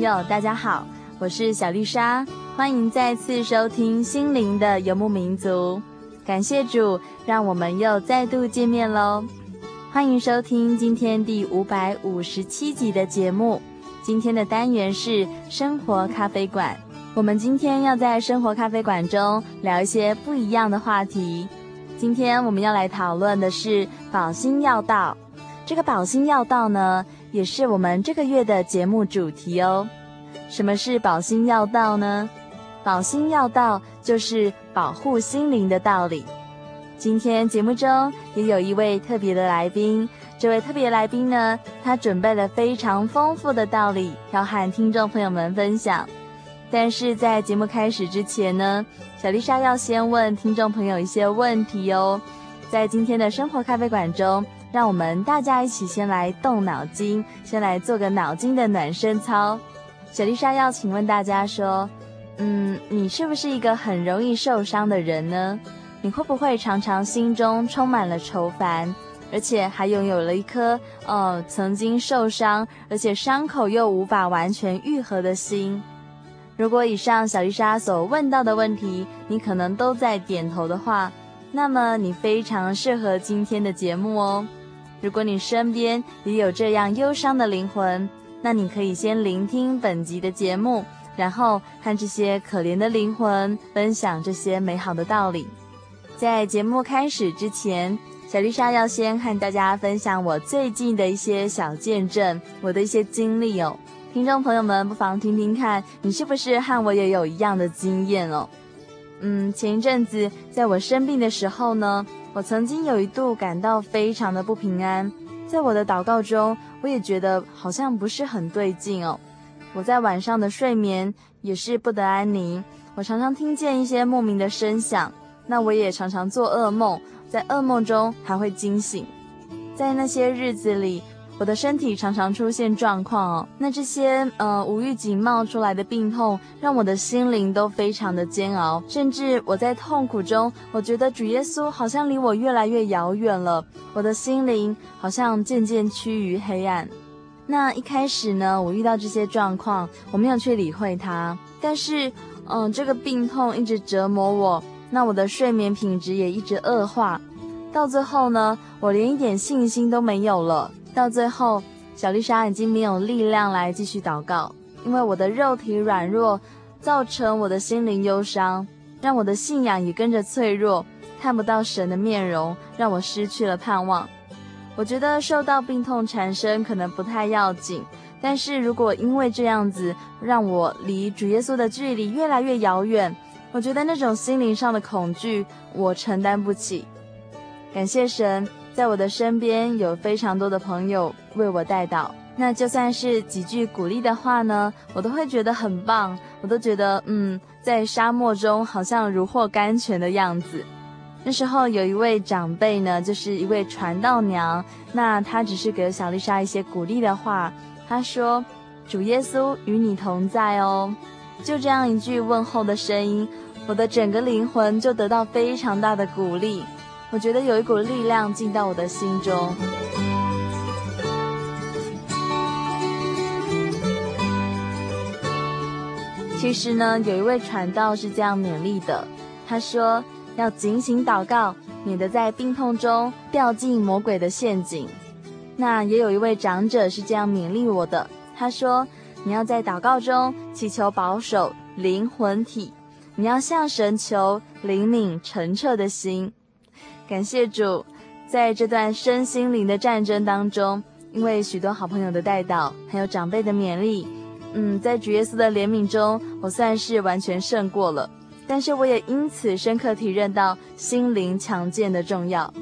朋友，大家好，我是小丽莎，欢迎再次收听《心灵的游牧民族》。感谢主，让我们又再度见面喽！欢迎收听今天第五百五十七集的节目。今天的单元是生活咖啡馆。我们今天要在生活咖啡馆中聊一些不一样的话题。今天我们要来讨论的是宝心要道。这个宝心要道呢，也是我们这个月的节目主题哦。什么是保心要道呢？保心要道就是保护心灵的道理。今天节目中也有一位特别的来宾，这位特别来宾呢，他准备了非常丰富的道理要和听众朋友们分享。但是在节目开始之前呢，小丽莎要先问听众朋友一些问题哦。在今天的生活咖啡馆中。让我们大家一起先来动脑筋，先来做个脑筋的暖身操。小丽莎要请问大家说，嗯，你是不是一个很容易受伤的人呢？你会不会常常心中充满了愁烦，而且还拥有了一颗呃曾经受伤，而且伤口又无法完全愈合的心？如果以上小丽莎所问到的问题，你可能都在点头的话，那么你非常适合今天的节目哦。如果你身边也有这样忧伤的灵魂，那你可以先聆听本集的节目，然后和这些可怜的灵魂分享这些美好的道理。在节目开始之前，小丽莎要先和大家分享我最近的一些小见证，我的一些经历哦。听众朋友们不妨听听看，你是不是和我也有一样的经验哦？嗯，前一阵子在我生病的时候呢，我曾经有一度感到非常的不平安，在我的祷告中，我也觉得好像不是很对劲哦。我在晚上的睡眠也是不得安宁，我常常听见一些莫名的声响，那我也常常做噩梦，在噩梦中还会惊醒。在那些日子里，我的身体常常出现状况哦，那这些呃无预警冒出来的病痛，让我的心灵都非常的煎熬，甚至我在痛苦中，我觉得主耶稣好像离我越来越遥远了，我的心灵好像渐渐趋于黑暗。那一开始呢，我遇到这些状况，我没有去理会它，但是嗯、这个病痛一直折磨我，那我的睡眠品质也一直恶化，到最后呢，我连一点信心都没有了。到最后，小丽莎已经没有力量来继续祷告，因为我的肉体软弱，造成我的心灵忧伤，让我的信仰也跟着脆弱，看不到神的面容，让我失去了盼望。我觉得受到病痛缠身可能不太要紧，但是如果因为这样子让我离主耶稣的距离越来越遥远，我觉得那种心灵上的恐惧我承担不起。感谢神。在我的身边有非常多的朋友为我带祷，那就算是几句鼓励的话呢，我都会觉得很棒，我都觉得嗯，在沙漠中好像如获甘泉的样子。那时候有一位长辈呢，就是一位传道娘，那她只是给小丽莎一些鼓励的话，她说：“主耶稣与你同在哦。”就这样一句问候的声音，我的整个灵魂就得到非常大的鼓励。我觉得有一股力量进到我的心中。其实呢，有一位传道是这样勉励的，他说要警醒祷告，免得在病痛中掉进魔鬼的陷阱。那也有一位长者是这样勉励我的，他说你要在祷告中祈求保守灵魂体，你要向神求灵敏澄澈的心。感谢主，在这段身心灵的战争当中，因为许多好朋友的带导，还有长辈的勉励。嗯，在主耶稣的怜悯中，我算是完全胜过了。但是我也因此深刻体认到心灵强健的重要。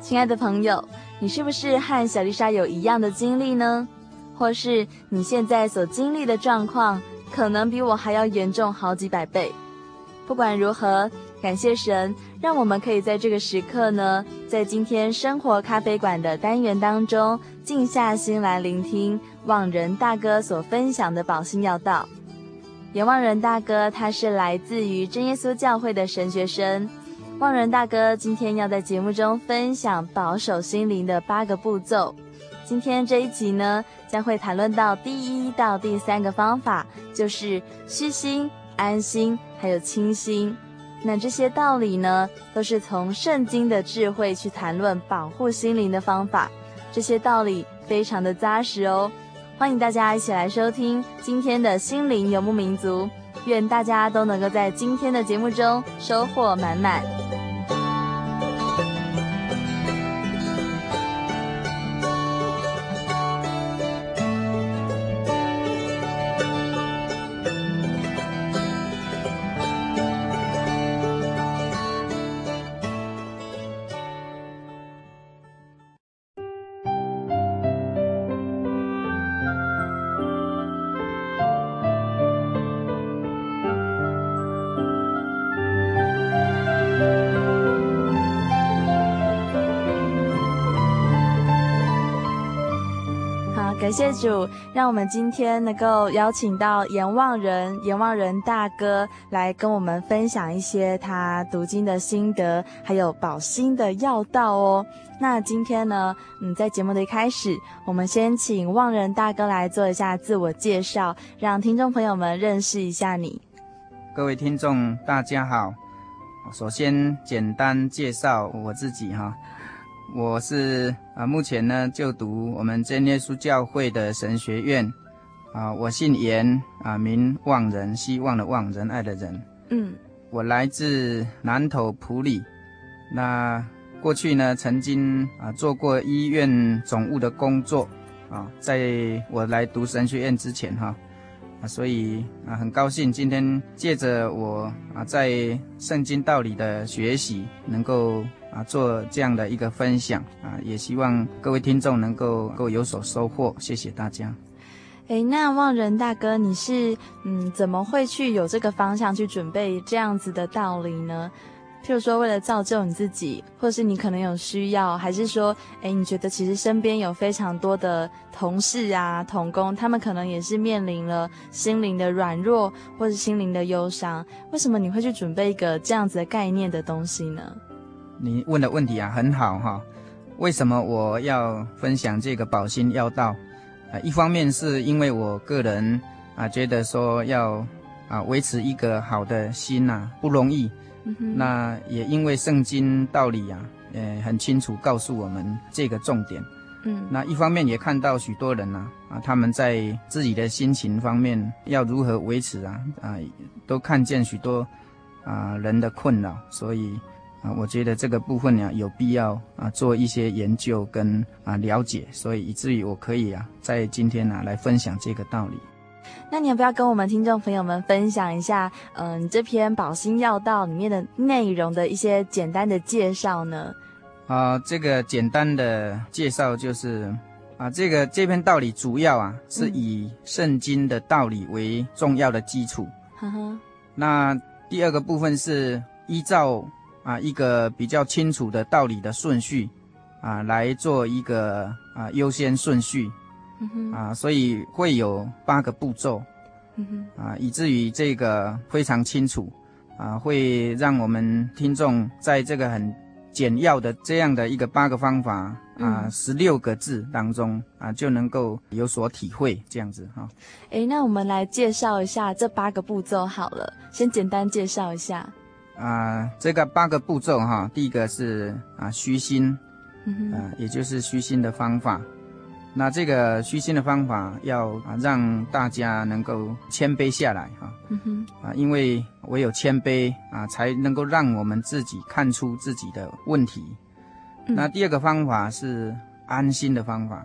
亲爱的朋友，你是不是和小丽莎有一样的经历呢？或是你现在所经历的状况，可能比我还要严重好几百倍？不管如何，感谢神，让我们可以在这个时刻呢，在今天生活咖啡馆的单元当中，静下心来聆听望仁大哥所分享的宝心要道。严望仁大哥，他是来自于真耶稣教会的神学生。望仁大哥今天要在节目中分享保守心灵的八个步骤。今天这一集呢，将会谈论到第一到第三个方法，就是虚心。安心，还有清新，那这些道理呢，都是从圣经的智慧去谈论保护心灵的方法。这些道理非常的扎实哦，欢迎大家一起来收听今天的心灵游牧民族。愿大家都能够在今天的节目中收获满满。感谢主，让我们今天能够邀请到严望仁、严望仁大哥来跟我们分享一些他读经的心得，还有保心的要道哦。那今天呢，嗯，在节目的一开始，我们先请望仁大哥来做一下自我介绍，让听众朋友们认识一下你。各位听众，大家好。首先简单介绍我自己哈。我是啊，目前呢就读我们真耶稣教会的神学院，啊，我姓严啊，名望仁，希望的望，仁爱的仁。嗯，我来自南投埔里，那过去呢曾经啊做过医院总务的工作，啊，在我来读神学院之前哈，啊，所以啊很高兴今天借着我啊在圣经道理的学习能够。啊，做这样的一个分享啊，也希望各位听众能够够有所收获，谢谢大家。诶，那望仁大哥，你是嗯，怎么会去有这个方向去准备这样子的道理呢？譬如说，为了造就你自己，或是你可能有需要，还是说，诶，你觉得其实身边有非常多的同事啊、同工，他们可能也是面临了心灵的软弱，或是心灵的忧伤，为什么你会去准备一个这样子的概念的东西呢？你问的问题啊，很好哈。为什么我要分享这个保心要道？啊，一方面是因为我个人啊，觉得说要啊维持一个好的心呐，不容易。嗯。那也因为圣经道理啊，呃，很清楚告诉我们这个重点。嗯。那一方面也看到许多人呐，啊，他们在自己的心情方面要如何维持啊，啊，都看见许多啊人的困扰，所以。啊，我觉得这个部分呢，有必要啊做一些研究跟啊了解，所以以至于我可以啊在今天呢、啊、来分享这个道理。那你要不要跟我们听众朋友们分享一下，嗯、呃，这篇保心要道里面的内容的一些简单的介绍呢？啊，这个简单的介绍就是啊，这个这篇道理主要啊是以圣经的道理为重要的基础。呵呵。那第二个部分是依照。啊，一个比较清楚的道理的顺序，啊，来做一个啊优先顺序，啊，所以会有八个步骤，啊，以至于这个非常清楚，啊，会让我们听众在这个很简要的这样的一个八个方法啊，十六个字当中啊，就能够有所体会，这样子哈。哎，那我们来介绍一下这八个步骤好了，先简单介绍一下。啊，这个八个步骤哈，第一个是啊虚心，嗯也就是虚心的方法。那这个虚心的方法要啊让大家能够谦卑下来哈，嗯因为唯有谦卑啊，才能够让我们自己看出自己的问题。嗯。那第二个方法是安心的方法，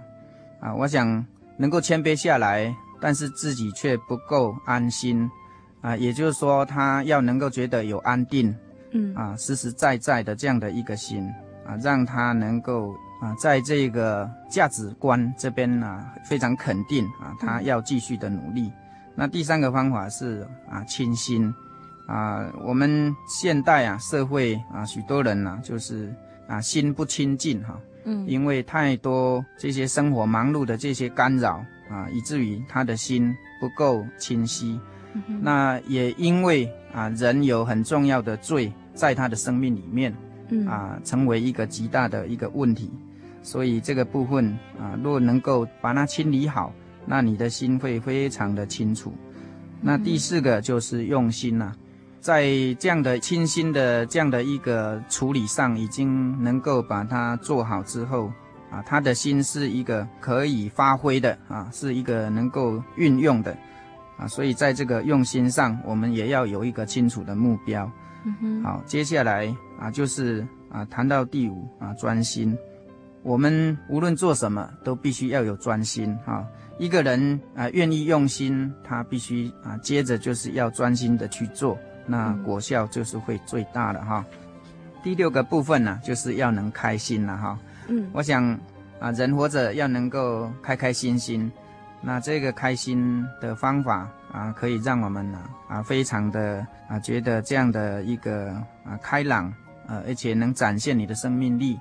啊，我想能够谦卑下来，但是自己却不够安心，啊，也就是说他要能够觉得有安定，嗯，啊，实实在在的这样的一个心，啊，让他能够。啊，在这个价值观这边呢、啊，非常肯定啊，他要继续的努力。那第三个方法是啊，清心啊，我们现代啊社会啊，许多人呢、啊，就是啊心不清净哈，嗯，因为太多这些生活忙碌的这些干扰啊，以至于他的心不够清晰。嗯、那也因为啊，人有很重要的罪在他的生命里面，嗯啊，成为一个极大的一个问题。所以这个部分啊，若能够把它清理好，那你的心会非常的清楚。那第四个就是用心呐、啊，在这样的清心的这样的一个处理上，已经能够把它做好之后啊，他的心是一个可以发挥的啊，是一个能够运用的啊。所以在这个用心上，我们也要有一个清楚的目标。嗯哼。好，接下来啊，就是啊，谈到第五啊，专心。我们无论做什么，都必须要有专心哈。一个人啊，愿意用心，他必须啊，接着就是要专心的去做，那果效就是会最大的哈。第六个部分呢，就是要能开心了哈。嗯，我想啊，人活着要能够开开心心，那这个开心的方法啊，可以让我们呢啊，非常的啊，觉得这样的一个啊开朗啊，而且能展现你的生命力。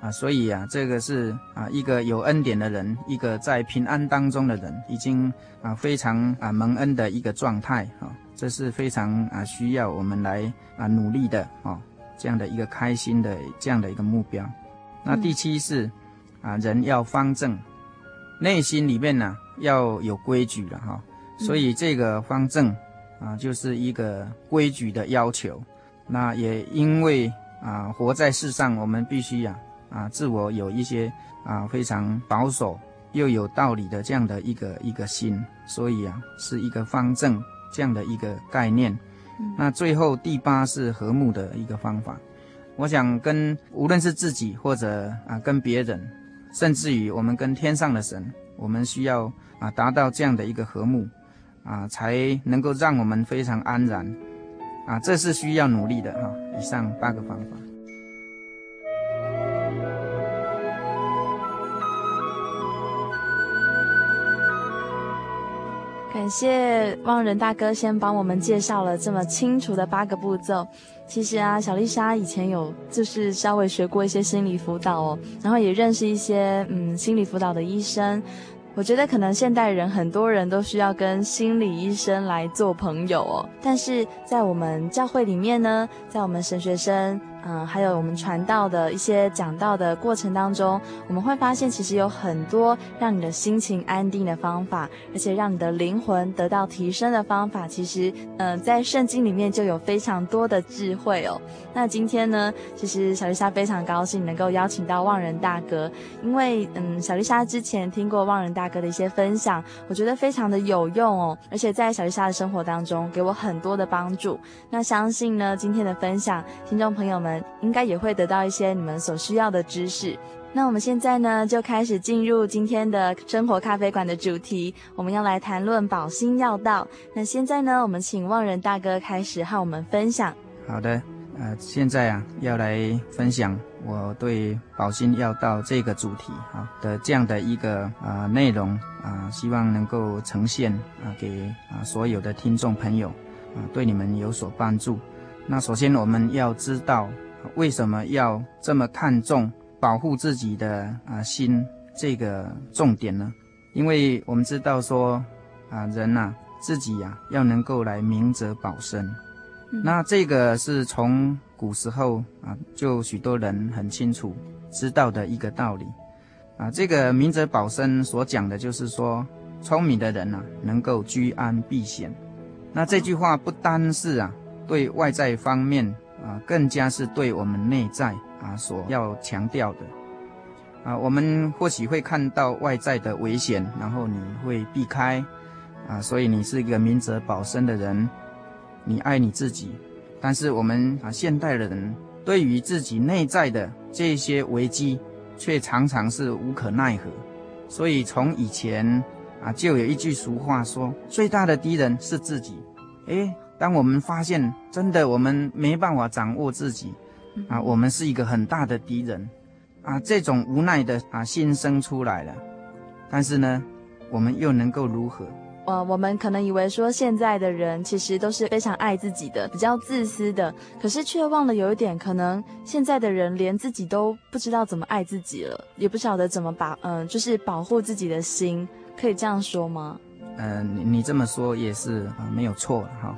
啊，所以啊，这个是啊一个有恩典的人，一个在平安当中的人，已经啊非常啊蒙恩的一个状态啊，这是非常啊需要我们来啊努力的啊这样的一个开心的这样的一个目标。那第七是啊人要方正，内心里面呢要有规矩了哈，所以这个方正啊就是一个规矩的要求。那也因为啊活在世上，我们必须呀。啊，自我有一些啊非常保守又有道理的这样的一个一个心，所以啊是一个方正这样的一个概念。嗯、那最后第八是和睦的一个方法。我想跟无论是自己或者啊跟别人，甚至于我们跟天上的神，我们需要啊达到这样的一个和睦啊，才能够让我们非常安然啊，这是需要努力的哈、以上八个方法。感谢望仁大哥先帮我们介绍了这么清楚的八个步骤。其实啊，小丽莎以前有就是稍微学过一些心理辅导哦，然后也认识一些嗯心理辅导的医生。我觉得可能现代人很多人都需要跟心理医生来做朋友哦，但是在我们教会里面呢，在我们神学生。嗯，还有我们传道的一些讲道的过程当中，我们会发现其实有很多让你的心情安定的方法，而且让你的灵魂得到提升的方法。其实，嗯，在圣经里面就有非常多的智慧哦。那今天呢，其实小丽莎非常高兴能够邀请到望仁大哥，因为嗯，小丽莎之前听过望仁大哥的一些分享，我觉得非常的有用哦，而且在小丽莎的生活当中给我很多的帮助。那相信呢，今天的分享，听众朋友们。应该也会得到一些你们所需要的知识。那我们现在呢，就开始进入今天的生活咖啡馆的主题，我们要来谈论保心要道。那现在呢，我们请望仁大哥开始和我们分享。好的，呃，现在啊，要来分享我对保心要道这个主题啊的这样的一个啊、内容啊，希望能够呈现啊给啊所有的听众朋友啊，对你们有所帮助。那首先我们要知道。为什么要这么看重保护自己的啊心这个重点呢？因为我们知道说啊人呐、啊，自己呀、啊，要能够来明哲保身。嗯、那这个是从古时候啊，就许多人很清楚知道的一个道理啊。这个明哲保身所讲的就是说，聪明的人啊，能够居安避险。那这句话不单是啊，对外在方面啊，更加是对我们内在啊所要强调的啊。我们或许会看到外在的危险，然后你会避开啊，所以你是一个明哲保身的人，你爱你自己。但是我们啊，现代的人对于自己内在的这些危机，却常常是无可奈何。所以从以前。啊，就有一句俗话说：“最大的敌人是自己。”诶，当我们发现真的我们没办法掌握自己，啊，我们是一个很大的敌人，啊，这种无奈的啊心生出来了。但是呢，我们又能够如何？呃，我们可能以为说现在的人其实都是非常爱自己的，比较自私的，可是却忘了有一点，可能现在的人连自己都不知道怎么爱自己了，也不晓得怎么把嗯、呃，就是保护自己的心。可以这样说吗？呃，你你这么说也是啊，没有错哈。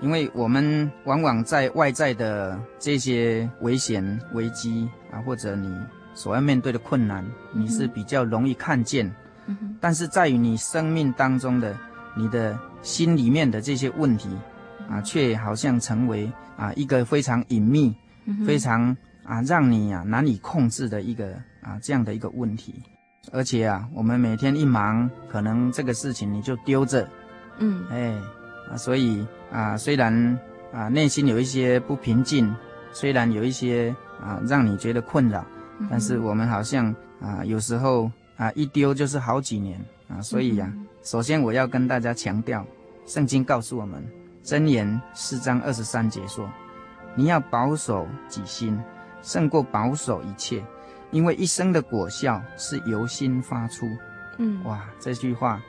因为我们往往在外在的这些危险、危机啊，或者你所要面对的困难，你是比较容易看见。但是在于你生命当中的、你的心里面的这些问题啊，却好像成为啊一个非常隐秘、非常啊让你啊难以控制的一个啊这样的一个问题。而且啊，我们每天一忙，可能这个事情你就丢着，嗯，哎，啊，所以啊，虽然啊内心有一些不平静，虽然有一些啊让你觉得困扰，但是我们好像啊有时候啊一丢就是好几年啊，所以呀，首先我要跟大家强调，圣经告诉我们，箴言四章二十三节说，你要保守己心，胜过保守一切。因为一生的果效是由心发出，嗯，哇，这句话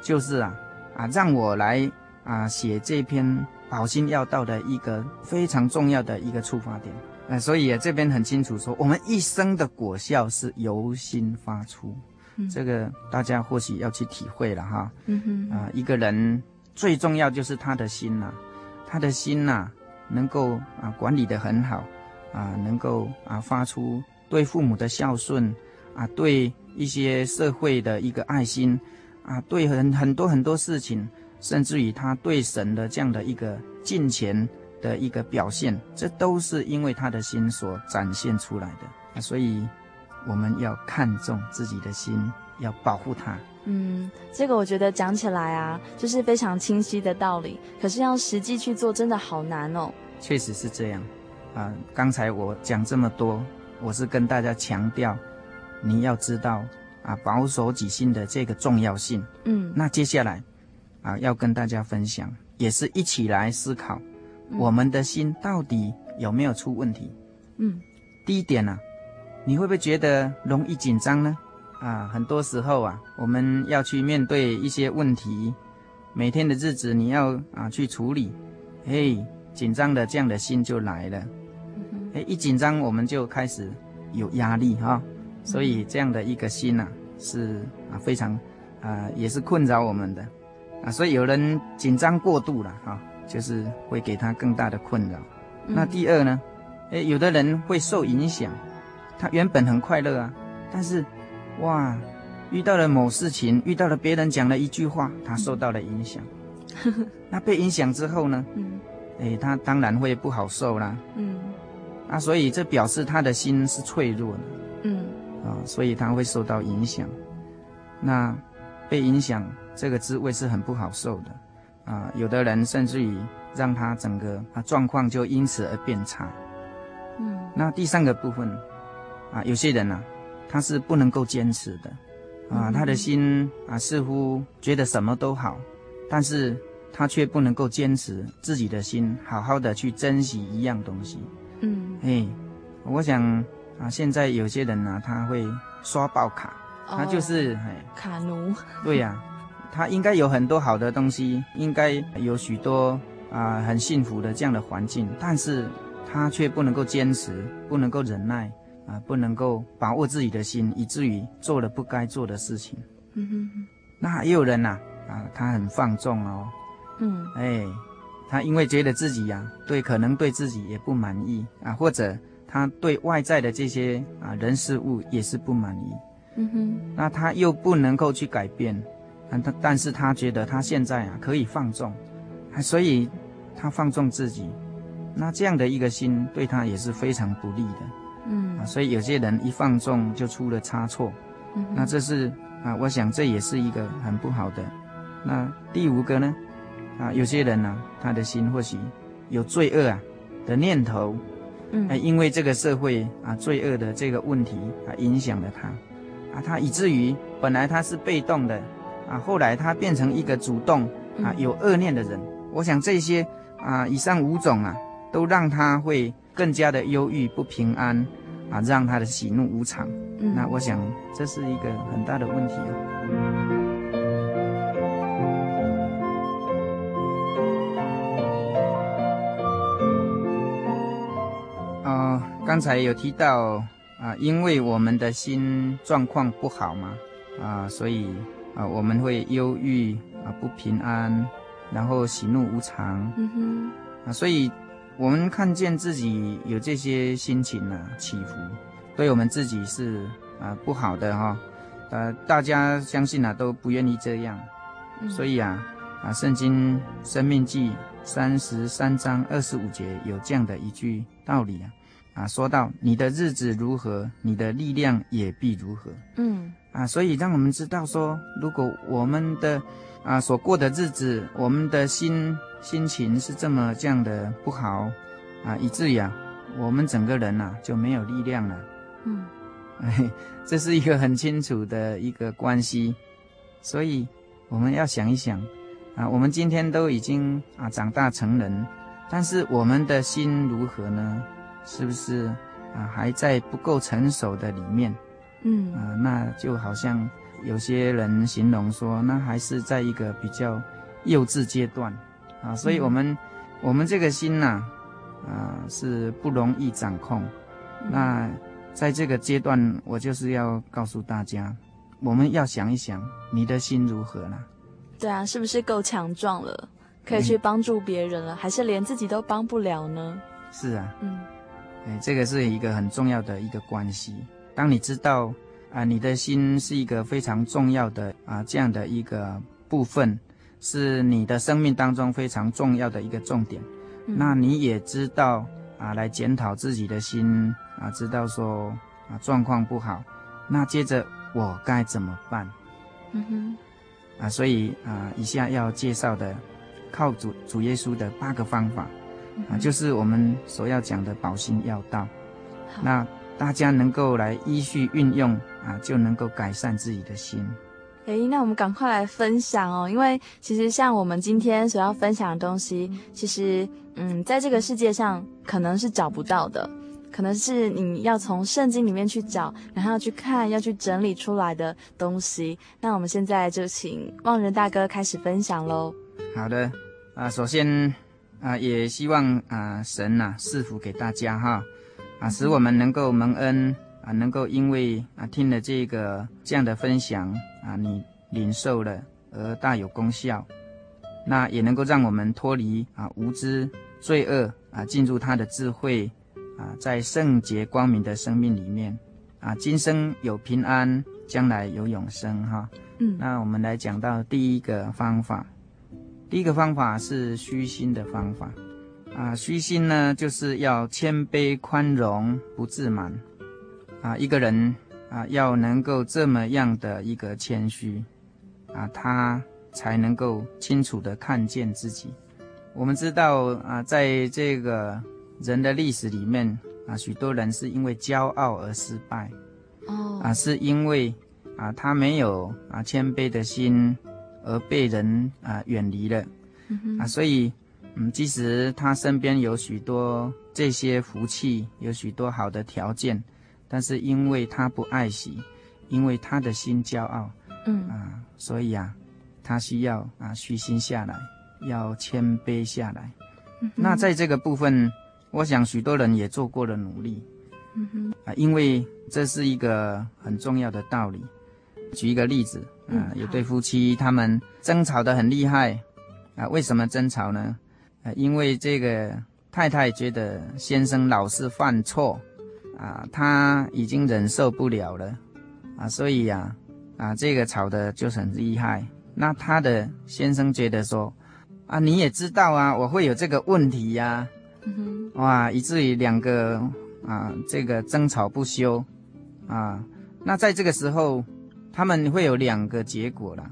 就是啊啊，让我来啊写这篇保心要道的一个非常重要的一个出发点。啊，所以啊这边很清楚说，我们一生的果效是由心发出，嗯，这个大家或许要去体会了哈。嗯哼，啊，一个人最重要就是他的心呐，啊，他的心呐，啊，能够啊管理得很好，啊，能够啊发出。对父母的孝顺，啊，对一些社会的一个爱心，啊，对很很多很多事情，甚至于他对神的这样的一个敬虔的一个表现，这都是因为他的心所展现出来的。啊，所以我们要看重自己的心，要保护它。嗯，这个我觉得讲起来啊，就是非常清晰的道理，可是要实际去做，真的好难哦。确实是这样。啊，刚才我讲这么多。我是跟大家强调，你要知道啊，保守己心的这个重要性。嗯，那接下来啊，要跟大家分享，也是一起来思考，我们的心到底有没有出问题？嗯，第一点呢，你会不会觉得容易紧张呢？啊，很多时候啊，我们要去面对一些问题，每天的日子你要啊去处理，嘿，紧张的这样的心就来了。一紧张，我们就开始有压力哈，所以这样的一个心呐，是啊非常啊也是困扰我们的啊，所以有人紧张过度了哈，就是会给他更大的困扰。那第二呢，诶，有的人会受影响，他原本很快乐啊，但是哇，遇到了某事情，遇到了别人讲了一句话，他受到了影响。那被影响之后呢，嗯诶，他当然会不好受啦。嗯。啊，所以这表示他的心是脆弱的，嗯，啊，所以他会受到影响。那被影响这个滋味是很不好受的，啊，有的人甚至于让他整个啊状况就因此而变差。嗯，那第三个部分，啊，有些人呢，啊，他是不能够坚持的，啊，他的心啊似乎觉得什么都好，但是他却不能够坚持自己的心，好好的去珍惜一样东西。嗯，嘿，我想啊，现在有些人呢、啊，他会刷爆卡，他就是、哦、嘿。卡奴。对呀、啊，他应该有很多好的东西，应该有许多啊很幸福的这样的环境，但是他却不能够坚持，不能够忍耐啊，不能够把握自己的心，以至于做了不该做的事情。嗯哼，那也有人呐、啊，啊，他很放纵哦，嗯，哎，他因为觉得自己呀、啊，对，可能对自己也不满意啊，或者他对外在的这些啊人事物也是不满意，嗯哼，那他又不能够去改变，但他但是他觉得他现在啊可以放纵，所以他放纵自己，那这样的一个心对他也是非常不利的，嗯，啊，所以有些人一放纵就出了差错，嗯，那这是。啊，我想这也是一个很不好的。那第五个呢？啊，有些人呢、啊，他的心或许有罪恶啊的念头，嗯，哎，因为这个社会啊罪恶的这个问题啊影响了他，啊，他以至于本来他是被动的，啊，后来他变成一个主动啊有恶念的人。我想这些啊以上五种啊，都让他会更加的忧郁不平安。啊，让他的喜怒无常。嗯，那我想这是一个很大的问题哦。刚才有提到啊，因为我们的心状况不好嘛，啊，所以啊，我们会忧郁啊，不平安，然后喜怒无常。嗯哼，啊，所以。我们看见自己有这些心情啊起伏，对我们自己是啊不好的哈，呃，大家相信啊都不愿意这样，所以啊啊圣经生命记三十三章二十五节有这样的一句道理啊啊说到你的日子如何，你的力量也必如何，嗯啊，所以让我们知道说，如果我们的啊所过的日子，我们的心。心情是这么这样的不好啊，以至于啊，我们整个人呐、啊、就没有力量了。嗯，哎，这是一个很清楚的一个关系，所以我们要想一想啊，我们今天都已经啊长大成人，但是我们的心如何呢？是不是啊还在不够成熟的里面？嗯啊，那就好像有些人形容说，那还是在一个比较幼稚阶段。啊，所以我们，嗯、我们这个心呐、啊，啊，是不容易掌控。嗯、那在这个阶段，我就是要告诉大家，我们要想一想，你的心如何了？对啊，是不是够强壮了，可以去帮助别人了，嗯、还是连自己都帮不了呢？是啊，嗯，哎，这个是一个很重要的一个关系。当你知道啊，你的心是一个非常重要的啊这样的一个部分。是你的生命当中非常重要的一个重点，嗯、那你也知道啊，来检讨自己的心啊，知道说啊状况不好，那接着我该怎么办？嗯哼，啊，所以啊，以下要介绍的靠主主耶稣的八个方法，啊，就是我们所要讲的保心要道。那大家能够来依序运用啊，就能够改善自己的心。诶、欸，那我们赶快来分享哦，因为其实像我们今天所要分享的东西，其实嗯，在这个世界上可能是找不到的，可能是你要从圣经里面去找，然后要去看，要去整理出来的东西。那我们现在就请望仁大哥开始分享喽。好的，啊，首先啊，也希望啊神呐赐福给大家哈，啊，使我们能够蒙恩。啊，能够因为啊听了这个这样的分享啊，你领受了而大有功效，那也能够让我们脱离啊无知罪恶啊，进入他的智慧啊，在圣洁光明的生命里面啊，今生有平安，将来有永生哈。嗯，那我们来讲到第一个方法，第一个方法是虚心的方法啊，虚心呢就是要谦卑宽容，不自满。啊，一个人啊，要能够这么样的一个谦虚，啊，他才能够清楚的看见自己。我们知道啊，在这个人的历史里面啊，许多人是因为骄傲而失败，哦，啊，是因为啊，他没有啊谦卑的心而被人啊远离了，嗯，啊，所以嗯，即使他身边有许多这些福气，有许多好的条件。但是因为他不爱惜，因为他的心骄傲，嗯啊，所以啊，他需要啊虚心下来，要谦卑下来。嗯、那在这个部分，我想许多人也做过了努力，嗯哼，啊，因为这是一个很重要的道理。举一个例子，啊，有对夫妻他们争吵得很厉害啊。为什么争吵呢？啊，因为这个太太觉得先生老是犯错啊，她已经忍受不了了啊，所以呀啊，啊，这个吵得就是很厉害。那她的先生觉得说啊，你也知道啊，我会有这个问题呀，啊，嗯，哇，以至于两个啊这个争吵不休啊。那在这个时候。他们会有两个结果啦，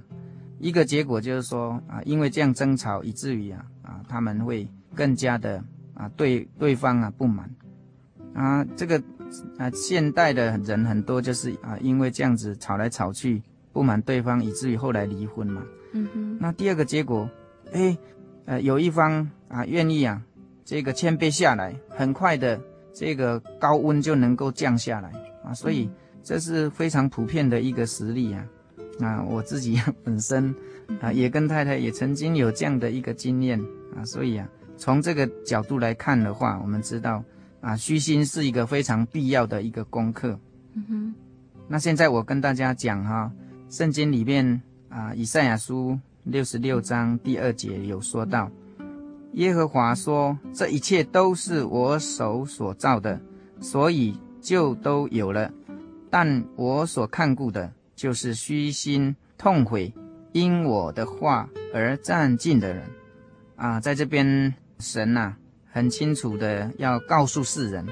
一个结果就是说啊，因为这样争吵，以至于啊啊，他们会更加的啊对对方啊不满啊，这个啊现代的人很多就是啊因为这样子吵来吵去，不满对方，以至于后来离婚嘛。嗯哼。那第二个结果，哎，呃，有一方啊愿意啊这个谦卑下来，很快的这个高温就能够降下来啊，所以。嗯这是非常普遍的一个实例啊，啊，我自己本身啊也跟太太也曾经有这样的一个经验啊，所以啊，从这个角度来看的话，我们知道啊，虚心是一个非常必要的一个功课。嗯哼。那现在我跟大家讲哈，圣经里面啊，以赛亚书六十六章第二节有说到，耶和华说：“这一切都是我手所造的，所以就都有了。”但我所看顾的，就是虚心痛悔，因我的话而占尽的人，啊，在这边神呐、很清楚的要告诉世人，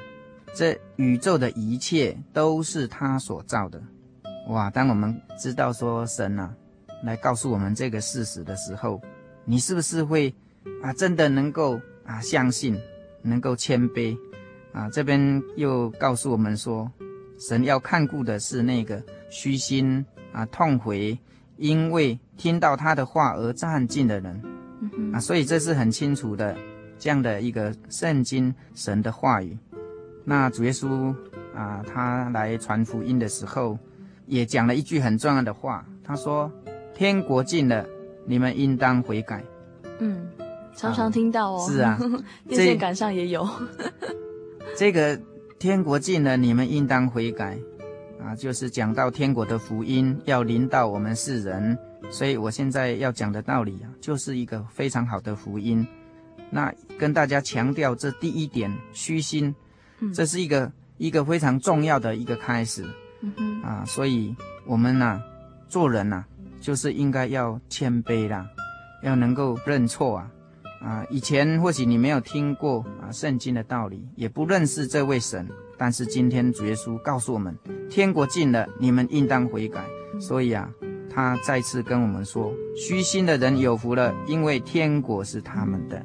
这宇宙的一切都是他所造的。哇！当我们知道说神呐、来告诉我们这个事实的时候，你是不是会啊，真的能够啊相信，能够谦卑？啊，这边又告诉我们说。神要看顾的是那个虚心啊痛悔，因为听到他的话而战尽的人，啊，所以这是很清楚的这样的一个圣经神的话语。那主耶稣啊，他来传福音的时候，也讲了一句很重要的话，他说：“天国近了，你们应当悔改。”嗯，常常听到哦。是啊，电线杆上也有。这个。天国近了，你们应当悔改，啊，就是讲到天国的福音要临到我们世人，所以我现在要讲的道理啊，就是一个非常好的福音。那跟大家强调这第一点，虚心，这是一个、嗯、一个非常重要的一个开始，啊，所以我们呐、啊，做人呐、啊，就是应该要谦卑啦，要能够认错啊。啊，以前或许你没有听过啊圣经的道理，也不认识这位神，但是今天主耶稣告诉我们，天国近了，你们应当悔改。所以啊，他再次跟我们说，虚心的人有福了，因为天国是他们的。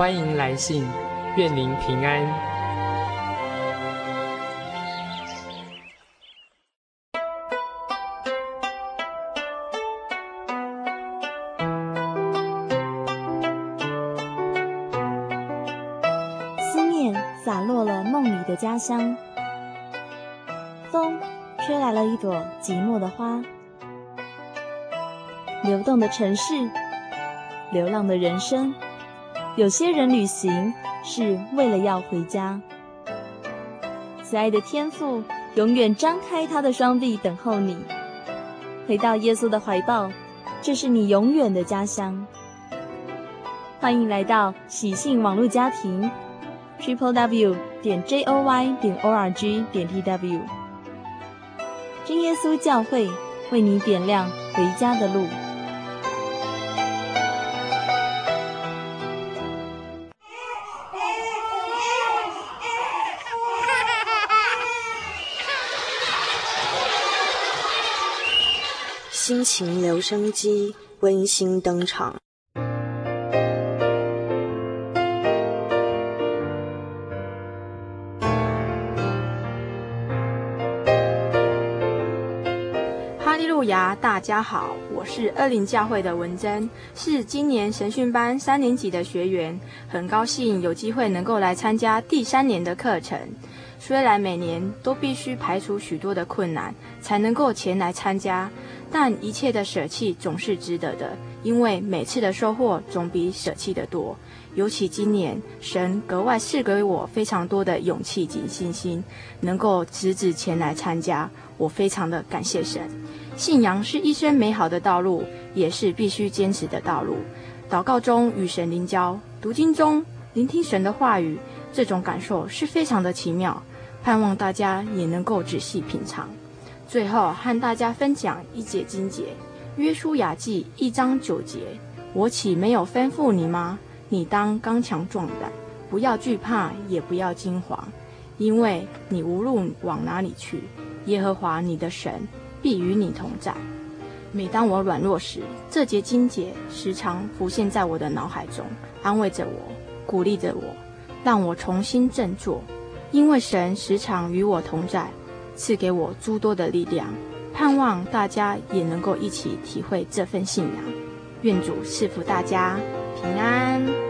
欢迎来信，愿您平安。思念洒落了梦里的家乡，风吹来了一朵寂寞的花，流动的城市，流浪的人生。有些人旅行是为了要回家。慈爱的天父永远张开他的双臂等候你，回到耶稣的怀抱，这是你永远的家乡。欢迎来到喜信网络家庭，triple w 点 j o y 点 o r g 点 t w。真耶稣教会为你点亮回家的路。情留声机温馨登场。哈利路亚，大家好，我是二林教会的文珍，是今年神训班三年级的学员，很高兴有机会能够来参加第三年的课程。虽然每年都必须排除许多的困难才能够前来参加，但一切的舍弃总是值得的，因为每次的收获总比舍弃的多。尤其今年，神格外赐给我非常多的勇气及信心，能够直直前来参加，我非常的感谢神。信仰是一生美好的道路，也是必须坚持的道路。祷告中与神灵交，读经中聆听神的话语，这种感受是非常的奇妙。盼望大家也能够仔细品尝。最后和大家分享一节经节：约书亚记一章九节。我岂没有吩咐你吗？你当刚强壮胆，不要惧怕，也不要惊惶，因为你无论往哪里去，耶和华你的神必与你同在。每当我软弱时，这节经节时常浮现在我的脑海中，安慰着我，鼓励着我，让我重新振作。因为神时常与我同在，赐给我诸多的力量，盼望大家也能够一起体会这份信仰。愿主赐福大家平安。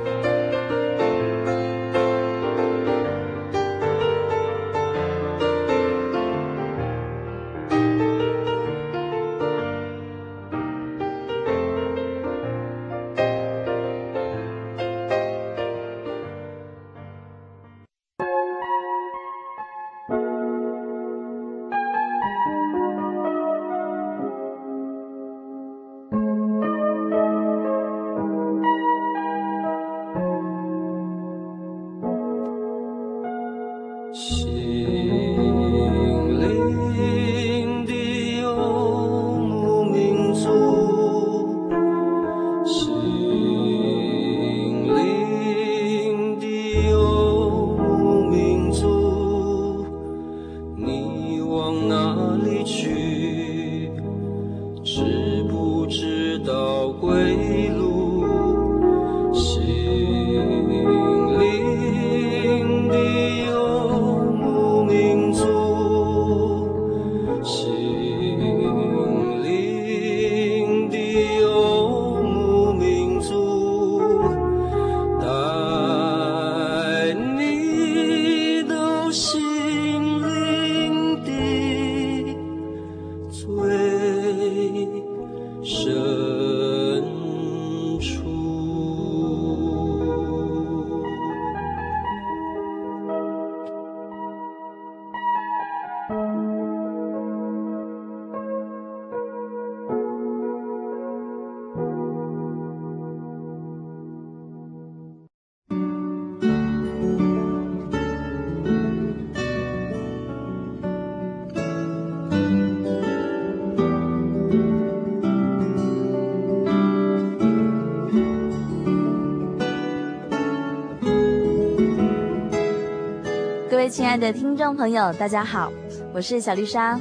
的听众朋友，大家好，我是小丽莎，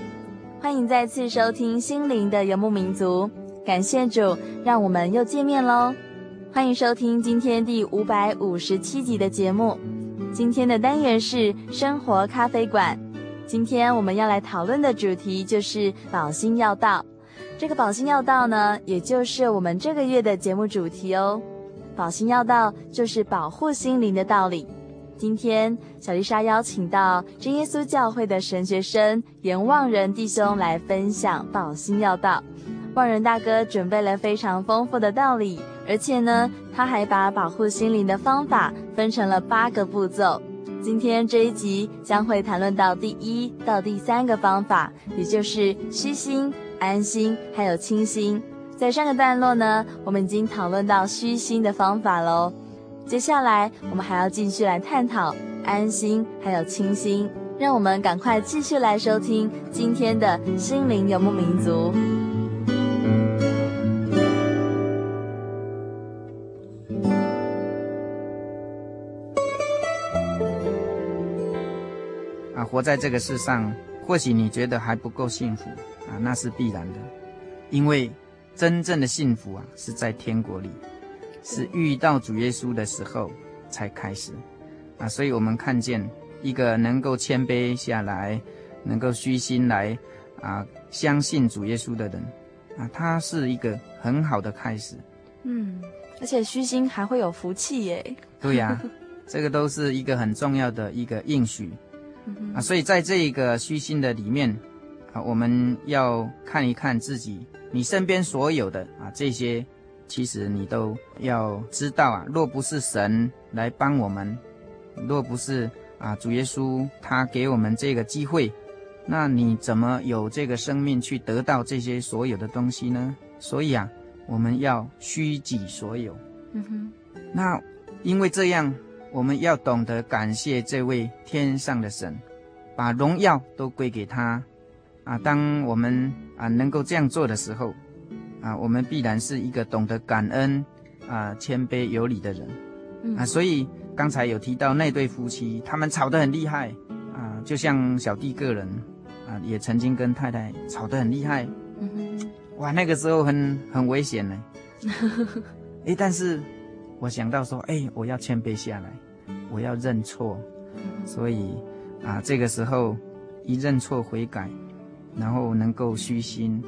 欢迎再次收听《心灵的游牧民族》。感谢主，让我们又见面喽！欢迎收听今天第五百五十七集的节目。今天的单元是生活咖啡馆。今天我们要来讨论的主题就是保心要道。这个保心要道呢，也就是我们这个月的节目主题哦。保心要道就是保护心灵的道理。今天，小丽莎邀请到真耶稣教会的神学生严望仁弟兄来分享保心要道。望仁大哥准备了非常丰富的道理，而且呢，他还把保护心灵的方法分成了八个步骤。今天这一集将会谈论到第一到第三个方法，也就是虚心、安心还有清心。在上个段落呢，我们已经讨论到虚心的方法喽。接下来，我们还要继续来探讨安心，还有清心。让我们赶快继续来收听今天的心灵游牧民族。啊，活在这个世上，或许你觉得还不够幸福啊，那是必然的。因为真正的幸福啊，是在天国里，是遇到主耶稣的时候才开始啊。所以我们看见一个能够谦卑下来，能够虚心来啊相信主耶稣的人啊，他是一个很好的开始。嗯，而且虚心还会有福气耶。对呀、啊，这个都是一个很重要的一个应许。啊，所以在这一个虚心的里面，啊，我们要看一看自己，你身边所有的啊这些，其实你都要知道啊。若不是神来帮我们，若不是啊主耶稣他给我们这个机会，那你怎么有这个生命去得到这些所有的东西呢？所以啊，我们要虚己所有。嗯哼。那因为这样。我们要懂得感谢这位天上的神，把荣耀都归给他，啊！当我们啊能够这样做的时候，啊，我们必然是一个懂得感恩、啊谦卑有礼的人，啊！所以刚才有提到那对夫妻，他们吵得很厉害，啊，就像小弟个人，啊，也曾经跟太太吵得很厉害，哇，那个时候很很危险呢，哎，但是。我想到说，哎，我要谦卑下来，我要认错，所以啊，这个时候一认错悔改，然后能够虚心，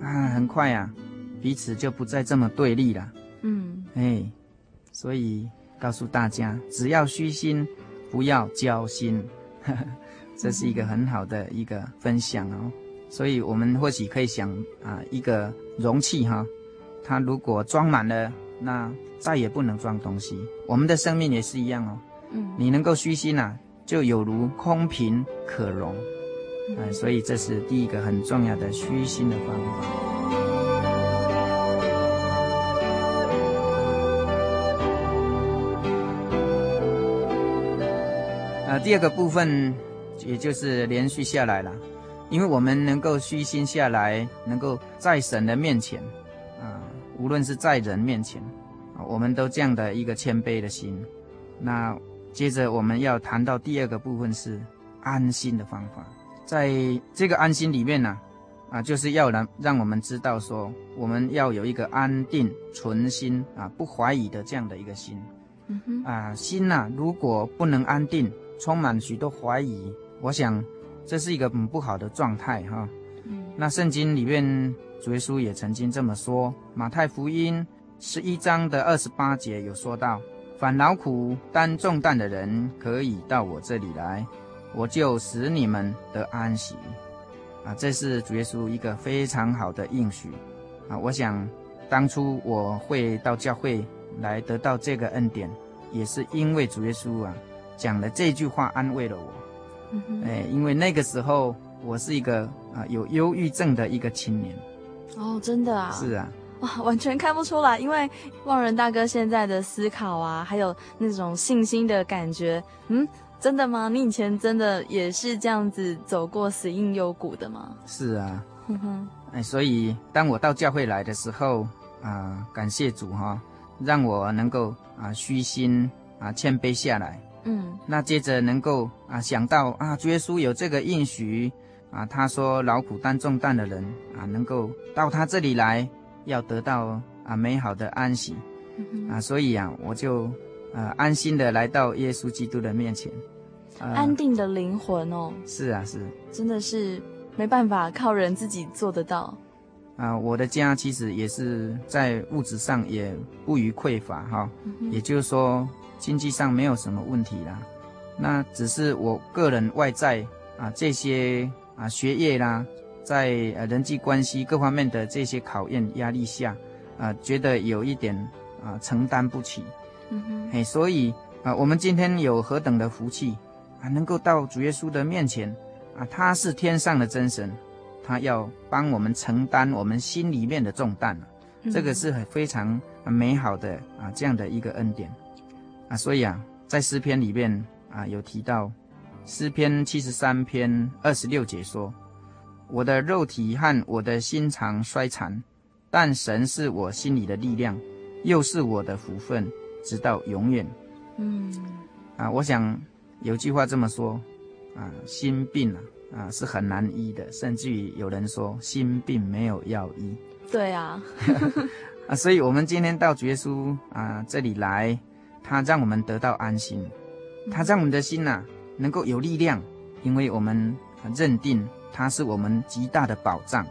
啊，很快啊，彼此就不再这么对立了。嗯，哎，所以告诉大家，只要虚心，不要交心，呵呵，这是一个很好的一个分享哦。所以我们或许可以想啊，一个容器哈，它如果装满了。那再也不能装东西，我们的生命也是一样哦。嗯，你能够虚心呐、啊，就有如空瓶可容。嗯、呃，所以这是第一个很重要的虚心的方法。呃，第二个部分也就是连续下来了，因为我们能够虚心下来，能够在神的面前。啊无论是在人面前，啊，我们都这样的一个谦卑的心。那接着我们要谈到第二个部分是安心的方法。在这个安心里面呢，啊，就是要让让我们知道说，我们要有一个安定、存心啊，不怀疑的这样的一个心。嗯哼，啊，心呐，如果不能安定，充满许多怀疑，我想这是一个很不好的状态哈。嗯，那圣经里面。主耶稣也曾经这么说，《马太福音》十一章的二十八节有说到：“反劳苦担重担的人，可以到我这里来，我就使你们得安息。”啊，这是主耶稣一个非常好的应许。啊，我想当初我会到教会来得到这个恩典，也是因为主耶稣啊讲了这句话安慰了我。哎，因为那个时候我是一个啊有忧郁症的一个青年。哦，真的啊！是啊，哇，完全看不出来，因为望仁大哥现在的思考啊，还有那种信心的感觉，嗯，真的吗？你以前真的也是这样子走过死硬幽谷的吗？是啊，哼哼，哎，所以当我到教会来的时候啊、呃，感谢主哈，让我能够啊虚心啊谦卑下来，嗯，那接着能够啊想到啊，主耶稣有这个应许。啊，他说劳苦担重担的人啊，能够到他这里来，要得到啊美好的安息，啊，所以啊，我就啊安心的来到耶稣基督的面前，啊、安定的灵魂哦。是啊，是，真的是没办法靠人自己做得到。啊，我的家其实也是在物质上也不予匮乏哈，嗯、也就是说经济上没有什么问题啦。那只是我个人外在啊这些。啊，学业啦，在呃人际关系各方面的这些考验压力下，啊，觉得有一点啊承担不起，嗯哼，嘿，所以啊，我们今天有何等的福气啊，能够到主耶稣的面前啊，他是天上的真神，他要帮我们承担我们心里面的重担，嗯，这个是很非常美好的啊这样的一个恩典，啊，所以啊，在诗篇里面啊有提到。诗篇七十三篇二十六节说：“我的肉体和我的心肠衰残，但神是我心里的力量，又是我的福分，直到永远。”嗯，啊，我想有句话这么说：啊，心病啊，啊是很难医的，甚至于有人说心病没有药医。对啊，啊，所以我们今天到主耶稣啊这里来，他让我们得到安心，他让我们的心呐、啊、能够有力量，因为我们认定他是我们极大的保障。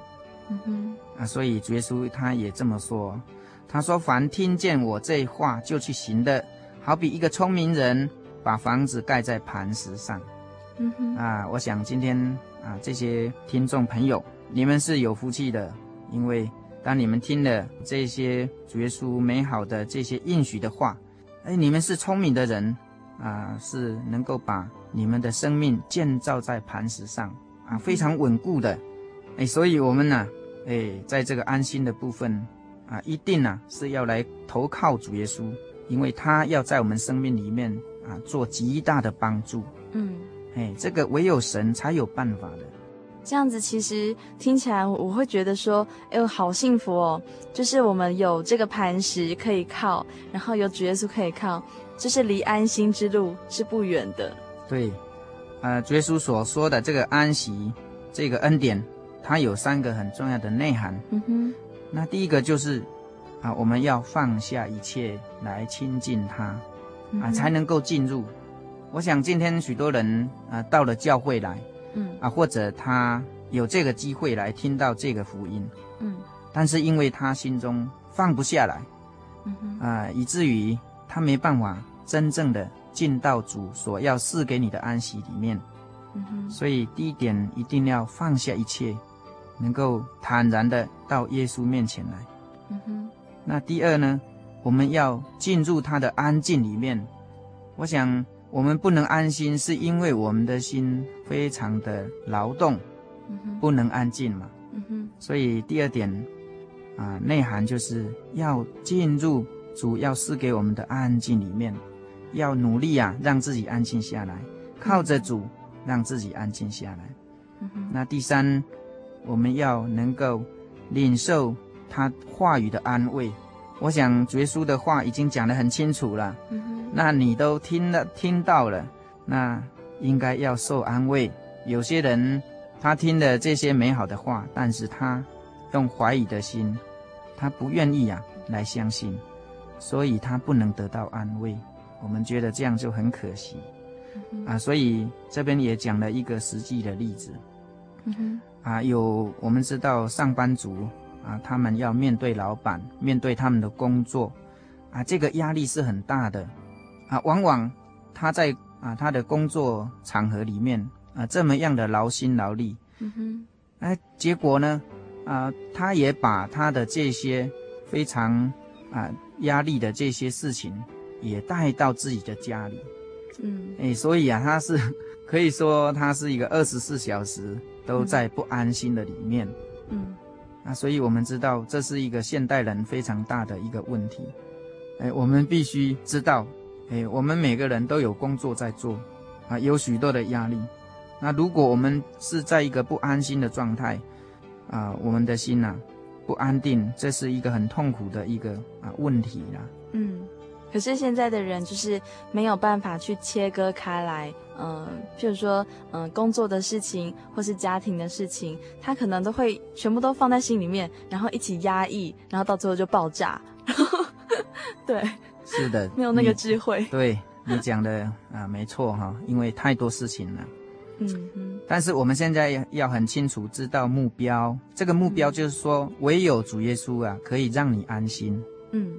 嗯哼，啊，所以主耶稣他也这么说，他说：“凡听见我这话就去行的，好比一个聪明人把房子盖在磐石上。”嗯哼，啊，我想今天啊这些听众朋友，你们是有福气的，因为当你们听了这些主耶稣美好的这些应许的话，哎，你们是聪明的人啊，是能够把你们的生命建造在磐石上啊，非常稳固的。哎，所以我们呢。哎，在这个安心的部分啊，一定啊是要来投靠主耶稣，因为他要在我们生命里面啊做极大的帮助。嗯，哎，这个唯有神才有办法的。这样子其实听起来我会觉得说，哎呦，好幸福哦！就是我们有这个磐石可以靠，然后有主耶稣可以靠，就是离安心之路是不远的。对，呃，主耶稣所说的这个安息，这个恩典。它有三个很重要的内涵。嗯哼，那第一个就是啊，我们要放下一切来亲近他，嗯、啊，才能够进入。我想今天许多人啊到了教会来，嗯啊，或者他有这个机会来听到这个福音，嗯，但是因为他心中放不下来，啊，以至于他没办法真正的进到主所要赐给你的安息里面。所以第一点一定要放下一切。能够坦然的到耶稣面前来，嗯哼。那第二呢，我们要进入他的安静里面。我想我们不能安心，是因为我们的心非常的劳动，嗯，不能安静嘛，嗯。所以第二点啊，内涵就是要进入主要赐给我们的安静里面，要努力啊，让自己安静下来，靠着主让自己安静下来。嗯。那第三。我们要能够领受他话语的安慰。我想主耶稣的话已经讲得很清楚了，那你都听了听到了，那应该要受安慰。有些人他听了这些美好的话，但是他用怀疑的心，他不愿意啊来相信，所以他不能得到安慰。我们觉得这样就很可惜，嗯，啊，所以这边也讲了一个实际的例子。嗯。啊，有我们知道上班族啊，他们要面对老板，面对他们的工作，啊，这个压力是很大的，啊，往往他在啊他的工作场合里面啊这么样的劳心劳力，嗯哼，哎，结果呢，啊，他也把他的这些非常啊压力的这些事情也带到自己的家里，嗯，哎，所以啊，他是 可以说他是一个二十四小时。都在不安心的里面，嗯，啊，所以我们知道这是一个现代人非常大的一个问题，哎，我们必须知道，哎，我们每个人都有工作在做，啊，有许多的压力，那如果我们是在一个不安心的状态，啊，我们的心呐，不安定，这是一个很痛苦的一个啊问题啦，嗯。可是现在的人就是没有办法去切割开来，嗯，譬如说，嗯，工作的事情或是家庭的事情，他可能都会全部都放在心里面，然后一起压抑，然后到最后就爆炸。对，是的，没有那个智慧。你对你讲的啊，没错哈，因为太多事情了。嗯嗯。但是我们现在要很清楚知道目标，这个目标就是说，唯有主耶稣啊，可以让你安心。嗯。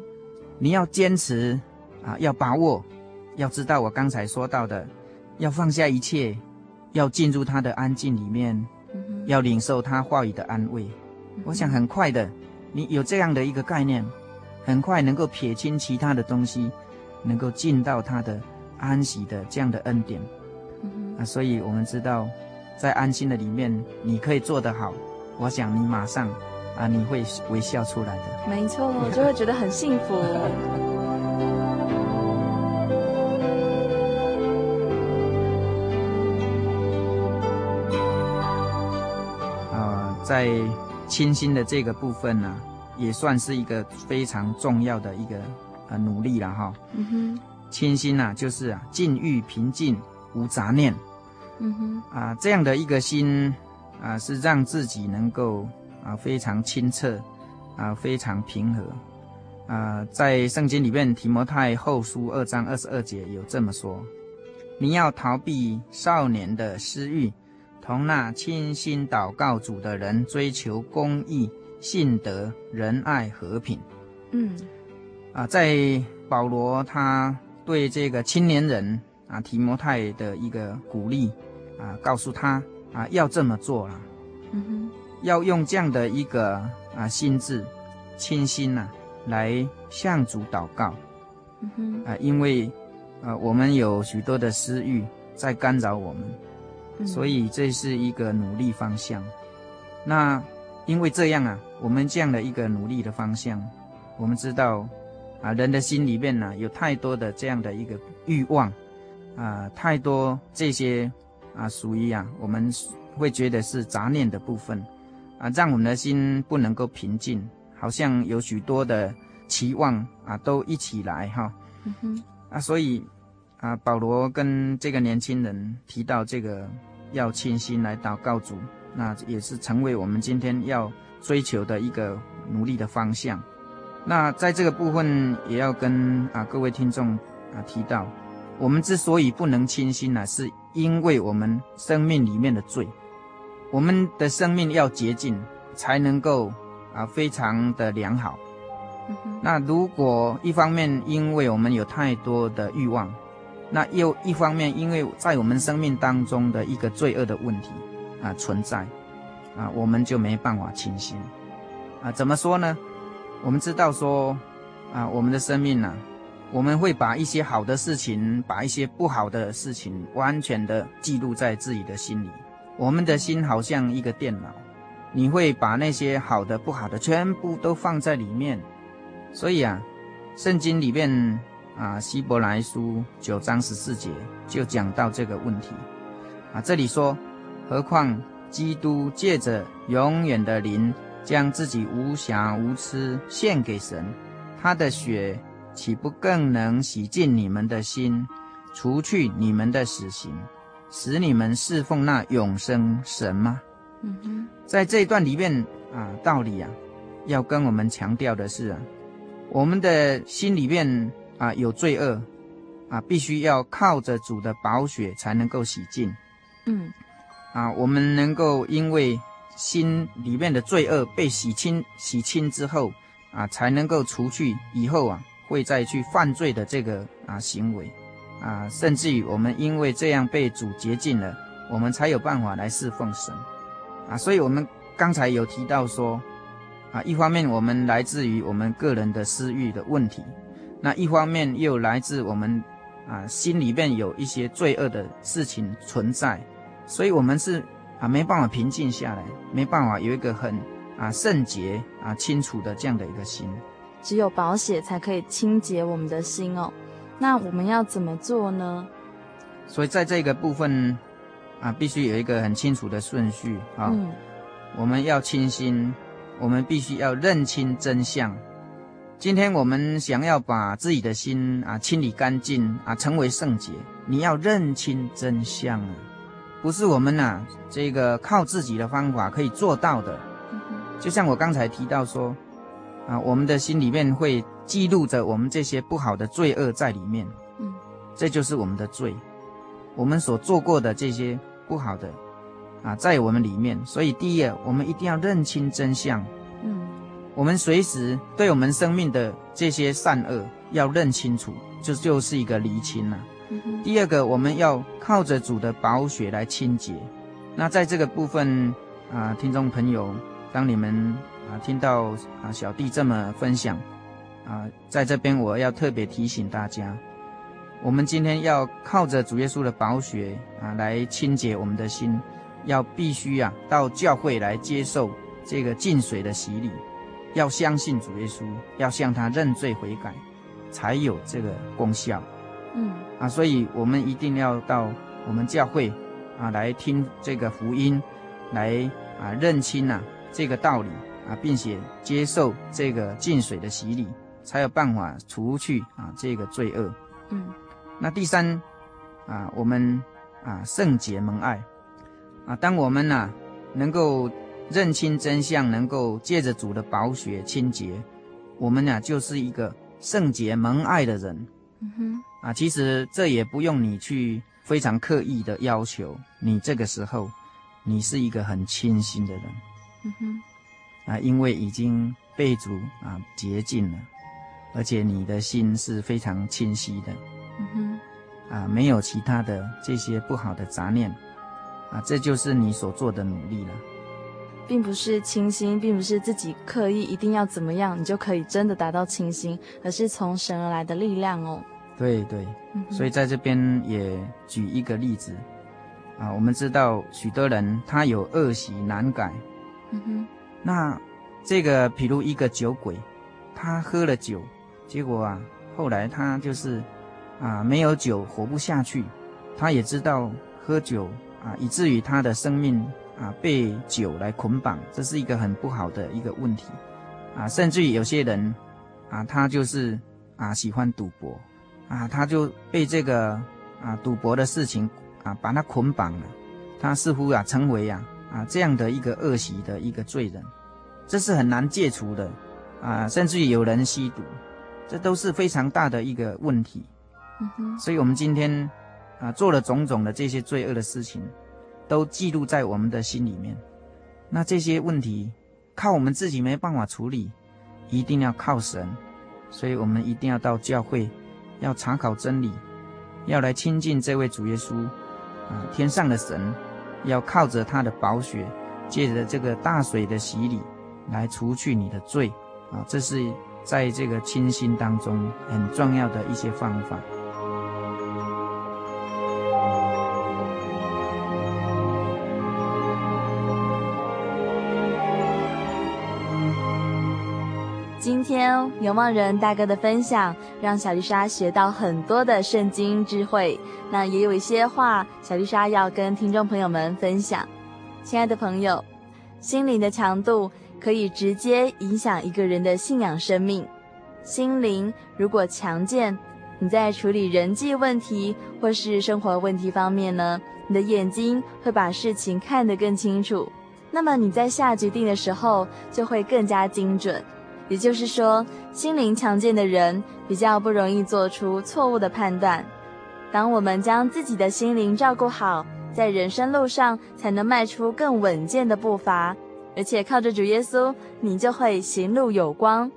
你要坚持，啊，要把握，要知道我刚才说到的，要放下一切，要进入他的安静里面，嗯、要领受他话语的安慰。嗯、我想很快的，你有这样的一个概念，很快能够撇清其他的东西，能够进到他的安息的这样的恩典。嗯、啊，所以我们知道，在安心的里面，你可以做得好，我想你马上。啊，你会微笑出来的。没错，我就会觉得很幸福。啊，在清心的这个部分呢、啊，也算是一个非常重要的一个呃努力了哈。嗯哼，清心呐、啊，就是啊，静欲平静，无杂念。嗯哼，啊，这样的一个心啊，是让自己能够。啊，非常清澈，啊非常平和。啊，在圣经里面提摩太后书二章二十二节有这么说：你要逃避少年的私欲，同那清心祷告主的人追求公义、信德、仁爱、和平。嗯，啊，在保罗他对这个青年人啊提摩太的一个鼓励啊，告诉他啊要这么做了，嗯哼，要用这样的一个啊心智，清心呐、啊，来向主祷告，嗯哼，啊，因为啊我们有许多的私欲在干扰我们，嗯、所以这是一个努力方向。那因为这样啊，我们这样的一个努力的方向。我们知道，啊，人的心里面呢，有太多的这样的一个欲望，啊，太多这些啊，属于啊，我们会觉得是杂念的部分，啊，让我们的心不能够平静，好像有许多的期望啊，都一起来哈，啊，所以啊，保罗跟这个年轻人提到这个要清心来祷告主，那也是成为我们今天要追求的一个努力的方向。那在这个部分也要跟啊各位听众啊提到，我们之所以不能清心呢，是因为我们生命里面的罪，我们的生命要洁净，才能够啊非常的良好。那如果一方面因为我们有太多的欲望，那又一方面因为在我们生命当中的一个罪恶的问题啊存在，啊我们就没办法倾心。啊怎么说呢？我们知道说，啊，我们的生命呢、我们会把一些好的事情，把一些不好的事情，完全的记录在自己的心里。我们的心好像一个电脑，你会把那些好的、不好的全部都放在里面。所以啊，圣经里面啊，希伯来书九章十四节就讲到这个问题。啊，这里说，何况基督借着永远的灵。将自己无瑕无疵献给神，他的血岂不更能洗净你们的心，除去你们的死刑，使你们侍奉那永生神吗？嗯哼，在这一段里面啊，道理啊，要跟我们强调的是啊，我们的心里面啊有罪恶啊，必须要靠着主的宝血才能够洗净。嗯，啊，我们能够因为。心里面的罪恶被洗清、洗清之后啊，才能够除去以后啊会再去犯罪的这个啊行为啊，甚至于我们因为这样被主洁净了，我们才有办法来侍奉神啊。所以我们刚才有提到说啊，一方面我们来自于我们个人的私欲的问题，那一方面又来自我们啊心里面有一些罪恶的事情存在，所以我们是。啊，没办法平静下来，没办法有一个很啊圣洁啊清楚的这样的一个心，只有保险才可以清洁我们的心哦。那我们要怎么做呢？所以在这个部分啊，必须有一个很清楚的顺序啊。嗯，我们要清心，我们必须要认清真相。今天我们想要把自己的心啊清理干净啊，成为圣洁，你要认清真相啊。不是我们呐、啊，这个靠自己的方法可以做到的。就像我刚才提到说，啊，我们的心里面会记录着我们这些不好的罪恶在里面。嗯，这就是我们的罪，我们所做过的这些不好的，啊，在我们里面。所以第一，我们一定要认清真相。嗯，我们随时对我们生命的这些善恶要认清楚，这就，就是一个厘清了。第二个，我们要靠着主的宝血来清洁。那在这个部分啊，听众朋友，当你们啊听到啊小弟这么分享啊，在这边我要特别提醒大家，我们今天要靠着主耶稣的宝血啊来清洁我们的心，要必须啊到教会来接受这个净水的洗礼，要相信主耶稣，要向他认罪悔改，才有这个功效。嗯啊，所以我们一定要到我们教会啊来听这个福音，来啊认清啊这个道理啊，并且接受这个净水的洗礼，才有办法除去啊这个罪恶。嗯，那第三啊，我们啊圣洁蒙爱啊，当我们呐、啊、能够认清真相，能够借着主的宝血清洁，我们俩就是一个圣洁蒙爱的人。嗯哼，啊，其实这也不用你去非常刻意的要求，你这个时候，你是一个很清新的人。嗯哼，啊，因为已经被主啊洁净了，而且你的心是非常清晰的。嗯哼，啊，没有其他的这些不好的杂念。啊，这就是你所做的努力了，并不是清新，并不是自己刻意一定要怎么样，你就可以真的达到清新，而是从神而来的力量哦。对对，嗯、所以在这边也举一个例子，啊，我们知道许多人他有恶习难改，嗯哼，那这个比如一个酒鬼，他喝了酒，结果啊，后来他就是啊没有酒活不下去，他也知道喝酒。啊，以至于他的生命啊被酒来捆绑，这是一个很不好的一个问题，啊，甚至于有些人啊，他就是啊喜欢赌博，啊，他就被这个啊赌博的事情啊把他捆绑了，他似乎啊成为啊啊这样的一个恶习的一个罪人，这是很难戒除的，啊，甚至于有人吸毒，这都是非常大的一个问题，嗯哼，所以我们今天。啊，做了种种的这些罪恶的事情，都记录在我们的心里面。那这些问题靠我们自己没办法处理，一定要靠神。所以我们一定要到教会，要查考真理，要来亲近这位主耶稣啊，天上的神，要靠着他的宝血，借着这个大水的洗礼，来除去你的罪啊。这是在这个清心当中很重要的一些方法。天有望人大哥的分享，让小丽莎学到很多的圣经智慧。那也有一些话，小丽莎要跟听众朋友们分享。亲爱的朋友，心灵的强度可以直接影响一个人的信仰生命。心灵如果强健，你在处理人际问题或是生活问题方面呢，你的眼睛会把事情看得更清楚。那么你在下决定的时候就会更加精准。也就是说，心灵强健的人比较不容易做出错误的判断。当我们将自己的心灵照顾好，在人生路上才能迈出更稳健的步伐。而且靠着主耶稣，你就会行路有光。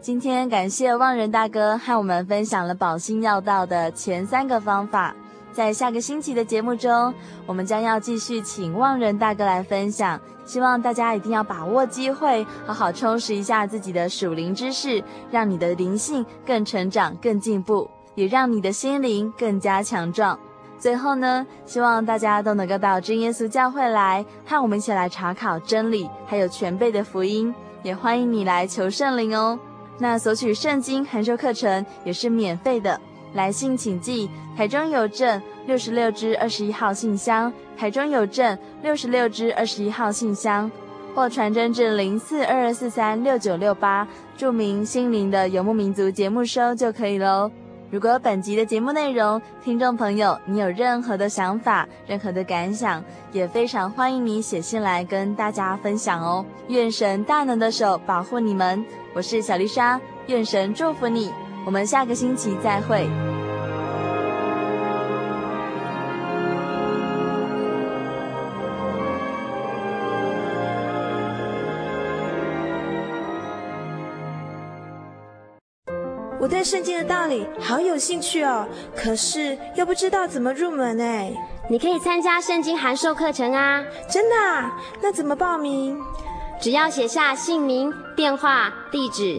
今天感谢望仁大哥和我们分享了保心要道的前三个方法。在下个星期的节目中，我们将要继续请望仁大哥来分享。希望大家一定要把握机会，好好充实一下自己的属灵知识，让你的灵性更成长、更进步，也让你的心灵更加强壮。最后呢，希望大家都能够到真耶稣教会来，和我们一起来查考真理，还有全备的福音。也欢迎你来求圣灵哦。那索取圣经函授课程也是免费的。来信请寄台中邮政六十六支二十一号信箱，台中邮政六十六支二十一号信箱，或传真至零四二二四三六九六八，注明“心灵的游牧民族”节目收就可以喽。如果本集的节目内容，听众朋友你有任何的想法、任何的感想，也非常欢迎你写信来跟大家分享哦。愿神大能的手保护你们，我是小丽莎，愿神祝福你。我们下个星期再会。我对圣经的道理好有兴趣哦，可是又不知道怎么入门哎。你可以参加圣经函授课程啊！真的啊？那怎么报名？只要写下姓名、电话、地址。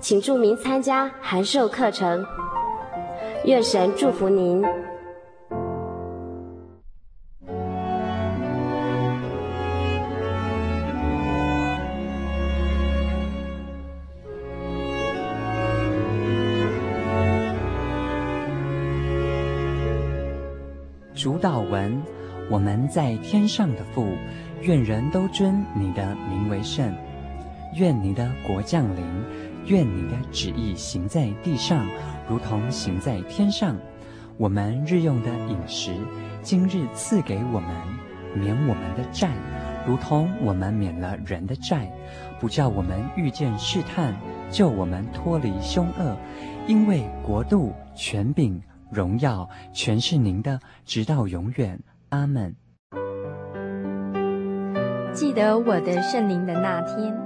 请注明参加函授课程。愿神祝福您。主导文：我们在天上的父，愿人都尊你的名为圣，愿你的国降临。愿你的旨意行在地上，如同行在天上。我们日用的饮食，今日赐给我们，免我们的债，如同我们免了人的债，不叫我们遇见试探，救我们脱离凶恶。因为国度、权柄、荣耀，全是您的，直到永远。阿门。记得我的圣灵的那天。